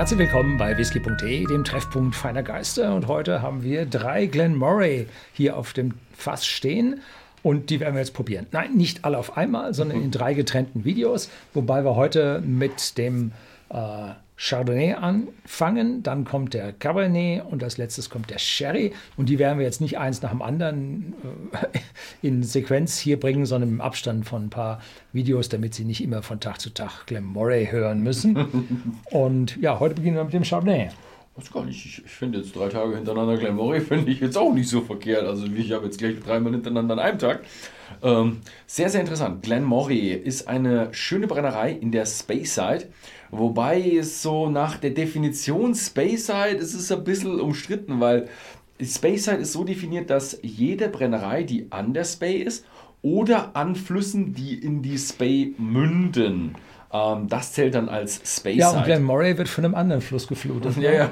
Herzlich willkommen bei whisky.de, dem Treffpunkt feiner Geister. Und heute haben wir drei Glen Moray hier auf dem Fass stehen. Und die werden wir jetzt probieren. Nein, nicht alle auf einmal, sondern in drei getrennten Videos. Wobei wir heute mit dem äh, Chardonnay anfangen, dann kommt der Cabernet und als letztes kommt der Sherry. Und die werden wir jetzt nicht eins nach dem anderen äh, in Sequenz hier bringen, sondern im Abstand von ein paar Videos, damit Sie nicht immer von Tag zu Tag Glen Moray hören müssen. und ja, heute beginnen wir mit dem Chardonnay. Was gar nicht. Ich, ich finde jetzt drei Tage hintereinander Glen Moray finde ich jetzt auch nicht so verkehrt. Also ich habe jetzt gleich dreimal hintereinander an einem Tag. Ähm, sehr, sehr interessant. Glen Moray ist eine schöne Brennerei in der Speyside. Wobei es so nach der Definition Speyside ist es ein bisschen umstritten, weil Speyside ist so definiert, dass jede Brennerei, die an der Spey ist oder an Flüssen, die in die Spey münden, ähm, das zählt dann als Space. Ja, und Glen Moray wird von einem anderen Fluss geflutet. Ja, ja.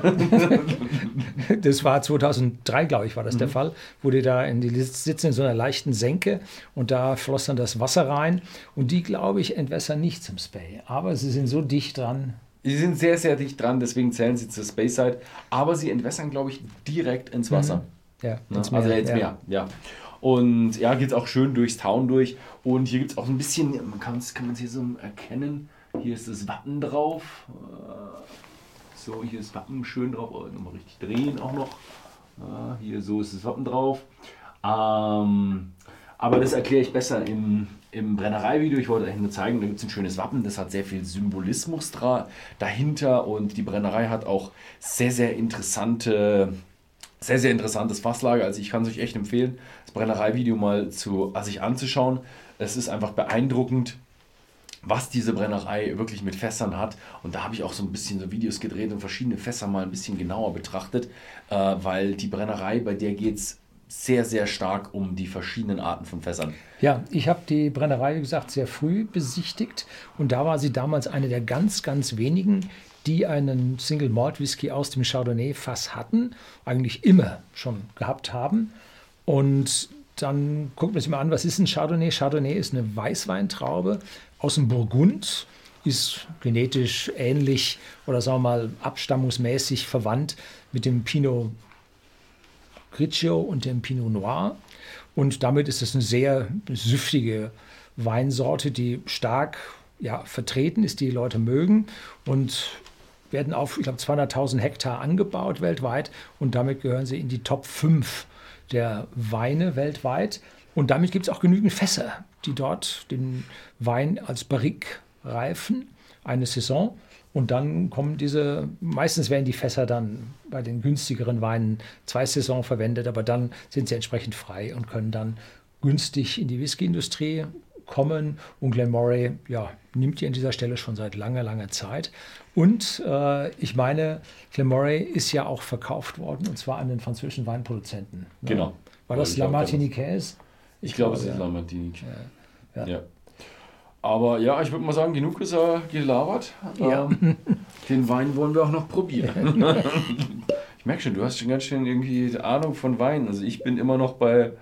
das war 2003, glaube ich, war das mhm. der Fall, wo die da in die sitzen in so einer leichten Senke und da floss dann das Wasser rein und die, glaube ich, entwässern nicht zum Spay. Aber sie sind so dicht dran. Sie sind sehr, sehr dicht dran, deswegen zählen sie zur Space Side. Aber sie entwässern, glaube ich, direkt ins Wasser. Mhm. Ja, ne? Meer. Also ins Meer, ja. Und ja, geht es auch schön durchs Town durch. Und hier gibt es auch ein bisschen, man kann es kann hier so erkennen, hier ist das Wappen drauf. Äh, so, hier ist das Wappen schön drauf. Oh, nochmal richtig drehen auch noch. Hier so ist das Wappen drauf. Ähm, aber das erkläre ich besser im, im Brennerei-Video. Ich wollte euch nur zeigen, da gibt es ein schönes Wappen. Das hat sehr viel Symbolismus dahinter und die Brennerei hat auch sehr, sehr interessante sehr, sehr interessantes Fasslager. Also ich kann es euch echt empfehlen, das Brennerei-Video mal zu, also sich anzuschauen. Es ist einfach beeindruckend, was diese Brennerei wirklich mit Fässern hat. Und da habe ich auch so ein bisschen so Videos gedreht und verschiedene Fässer mal ein bisschen genauer betrachtet, äh, weil die Brennerei, bei der geht es sehr, sehr stark um die verschiedenen Arten von Fässern. Ja, ich habe die Brennerei, wie gesagt, sehr früh besichtigt und da war sie damals eine der ganz, ganz wenigen, die einen Single Malt Whisky aus dem Chardonnay Fass hatten, eigentlich immer schon gehabt haben. Und dann guckt man sich mal an, was ist ein Chardonnay? Chardonnay ist eine Weißweintraube aus dem Burgund, ist genetisch ähnlich oder sagen wir mal abstammungsmäßig verwandt mit dem Pinot Grigio und dem Pinot Noir. Und damit ist es eine sehr süftige Weinsorte, die stark ja, vertreten ist, die, die Leute mögen. Und werden auf, ich glaube, 200.000 Hektar angebaut weltweit und damit gehören sie in die Top 5 der Weine weltweit. Und damit gibt es auch genügend Fässer, die dort den Wein als Barrique reifen, eine Saison. Und dann kommen diese, meistens werden die Fässer dann bei den günstigeren Weinen zwei Saison verwendet, aber dann sind sie entsprechend frei und können dann günstig in die Whiskyindustrie kommen. Und Glenmoray ja, nimmt die an dieser Stelle schon seit langer, langer Zeit. Und äh, ich meine, Glenmoray ist ja auch verkauft worden, und zwar an den französischen Weinproduzenten. Ne? Genau. War das La Martiniquaise? Ich, ich glaube, es ist ja. La Martinique. Ja. ja. Aber ja, ich würde mal sagen, genug ist er gelabert. Ja. Ähm, den Wein wollen wir auch noch probieren. ich merke schon, du hast schon ganz schön irgendwie Ahnung von Wein. Also ich bin immer noch bei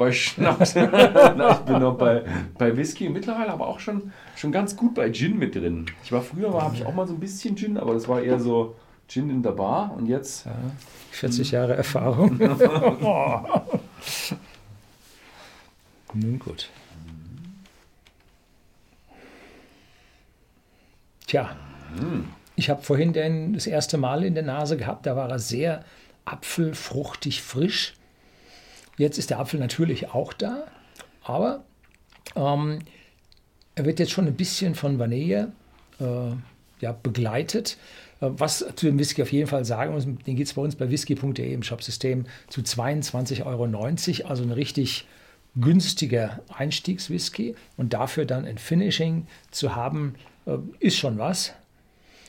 bei Schnaps. ich bin noch bei, bei Whisky, mittlerweile aber auch schon, schon ganz gut bei Gin mit drin. Ich war früher, habe ich auch mal so ein bisschen Gin, aber das war eher so Gin in der Bar und jetzt. Ja, 40 Jahre Erfahrung. Nun gut. Tja, ich habe vorhin den, das erste Mal in der Nase gehabt, da war er sehr apfelfruchtig frisch. Jetzt ist der Apfel natürlich auch da, aber ähm, er wird jetzt schon ein bisschen von Vanille äh, ja, begleitet. Äh, was zu dem Whisky auf jeden Fall sagen muss, den gibt es bei uns bei whisky.de im Shopsystem zu 22,90 Euro. Also ein richtig günstiger Einstiegswhisky. Und dafür dann ein Finishing zu haben, ist schon was.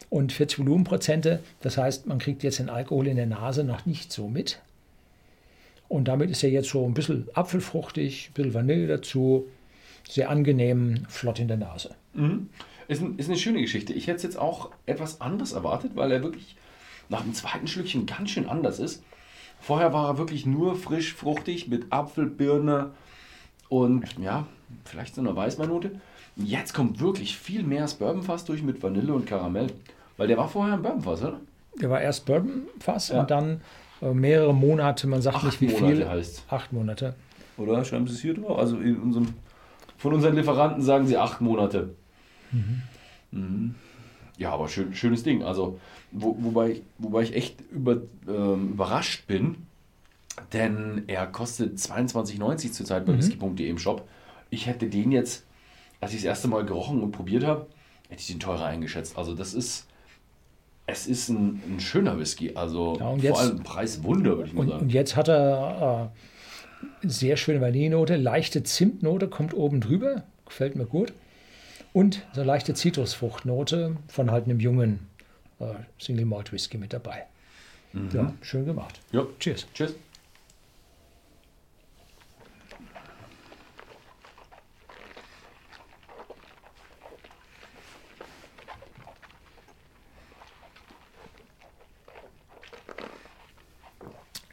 Und 40 Volumenprozente, das heißt, man kriegt jetzt den Alkohol in der Nase noch nicht so mit. Und damit ist er jetzt so ein bisschen apfelfruchtig, ein bisschen Vanille dazu, sehr angenehm, flott in der Nase. Mhm. Ist, ein, ist eine schöne Geschichte. Ich hätte es jetzt auch etwas anders erwartet, weil er wirklich nach dem zweiten Schlückchen ganz schön anders ist. Vorher war er wirklich nur frisch, fruchtig mit Apfel, Birne und ja, vielleicht so eine Weißweinnote. Jetzt kommt wirklich viel mehr das Bourbonfass durch mit Vanille und Karamell. Weil der war vorher ein Bourbonfass, oder? Der war erst Bourbonfass Ja. und dann äh, mehrere Monate, man sagt Acht nicht wie Monate viel. heißt. Acht Monate. Oder schreiben Sie es hier drauf? Also in unserem, von unseren Lieferanten sagen sie acht Monate. Mhm. Ja, aber schön, schönes Ding. Also, wo, wobei, wobei ich echt über, ähm, überrascht bin, denn er kostet 22,90 zurzeit bei whisky.de im Shop. Ich hätte den jetzt, als ich das erste Mal gerochen und probiert habe, hätte ich den teurer eingeschätzt. Also, das ist. Es ist ein, ein schöner Whisky, also Ja, vor jetzt- allem Preiswunder, würde ich mal Und, sagen. und jetzt hat er äh, sehr schöne Vanillenote, leichte Zimtnote kommt oben drüber, gefällt mir gut. Und so eine leichte Zitrusfruchtnote von halt einem jungen äh, Single Malt Whisky mit dabei. Ja, schön gemacht. ja, Cheers. tschüss.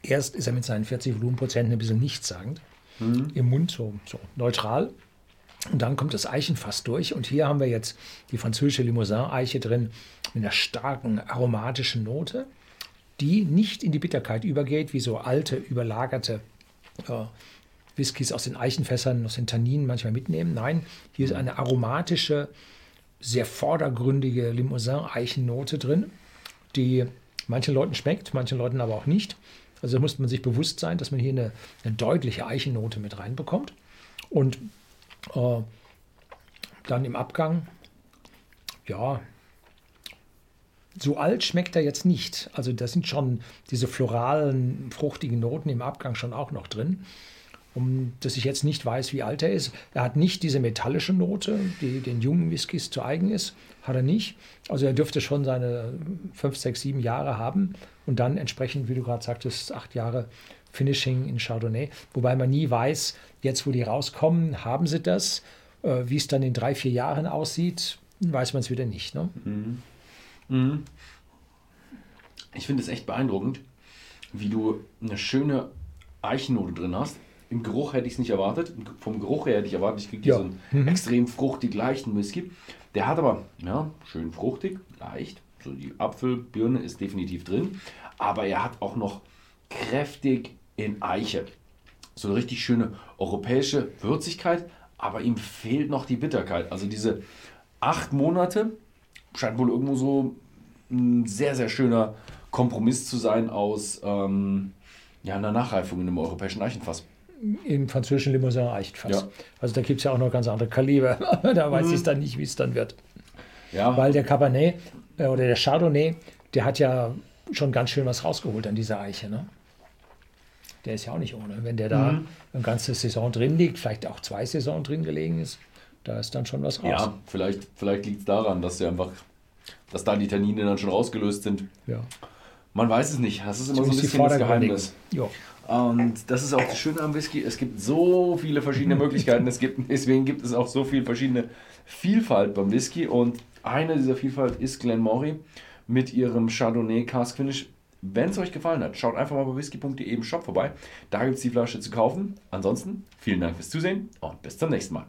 Erst ist er mit seinen 40 Volumenprozenten ein bisschen nichtssagend. Im Mund so, so neutral. Und dann kommt das Eichenfass durch. Und hier haben wir jetzt die französische Limousin-Eiche drin mit einer starken aromatischen Note, die nicht in die Bitterkeit übergeht, wie so alte, überlagerte äh, Whiskys aus den Eichenfässern, aus den Tanninen manchmal mitnehmen. Nein, hier ist eine aromatische, sehr vordergründige Limousin-Eichennote drin, die manchen Leuten schmeckt, manchen Leuten aber auch nicht. Also da muss man sich bewusst sein, dass man hier eine, eine deutliche Eichennote mit reinbekommt. Und äh, dann im Abgang, ja, so alt schmeckt er jetzt nicht. Also da sind schon diese floralen, fruchtigen Noten im Abgang schon auch noch drin. Um dass ich jetzt nicht weiß, wie alt er ist. Er hat nicht diese metallische Note, die den jungen Whiskys zu eigen ist. Hat er nicht. Also er dürfte schon seine 5, 6, 7 Jahre haben und dann entsprechend, wie du gerade sagtest, 8 Jahre Finishing in Chardonnay. Wobei man nie weiß, jetzt wo die rauskommen, haben sie das. Äh, wie es dann in drei, vier Jahren aussieht, weiß man es wieder nicht. Ne? Ich finde es echt beeindruckend, wie du eine schöne Eichennote drin hast. Im Geruch hätte ich es nicht erwartet. Vom Geruch her hätte ich erwartet, ich kriege hier Ja. so einen extrem fruchtig leichten Whisky. Der hat aber, ja, schön fruchtig, leicht. So die Apfelbirne ist definitiv drin. Aber er hat auch noch kräftig in Eiche. So eine richtig schöne europäische Würzigkeit, aber ihm fehlt noch die Bitterkeit. Also diese acht Monate scheint wohl irgendwo so ein sehr, sehr schöner Kompromiss zu sein aus ähm, ja, einer Nachreifung in einem europäischen Eichenfass. Im französischen Limousin Eichenfass. Ja. Also da gibt es ja auch noch ganz andere Kaliber. Aber da weiß ich dann nicht, wie es dann wird. Ja, Weil der Cabernet äh, oder der Chardonnay, der hat ja schon ganz schön was rausgeholt an dieser Eiche. Ne? Der ist ja auch nicht ohne. Wenn der da eine ganze Saison drin liegt, vielleicht auch zwei Saison drin gelegen ist, da ist dann schon was raus. ja vielleicht, vielleicht liegt es daran, dass der einfach, dass da die Tannine dann schon rausgelöst sind. ja. Man weiß es nicht. Das ist immer so ein bisschen das. Geheimnis. Ja. Und das ist auch das Schöne am Whisky. Es gibt so viele verschiedene Möglichkeiten. Es gibt, deswegen gibt es auch so viel verschiedene Vielfalt beim Whisky. Und eine dieser Vielfalt ist Glenmorangie mit ihrem Chardonnay Cask Finish. Wenn es euch gefallen hat, schaut einfach mal bei whisky.de im Shop vorbei. Da gibt es die Flasche zu kaufen. Ansonsten vielen Dank fürs Zusehen und bis zum nächsten Mal.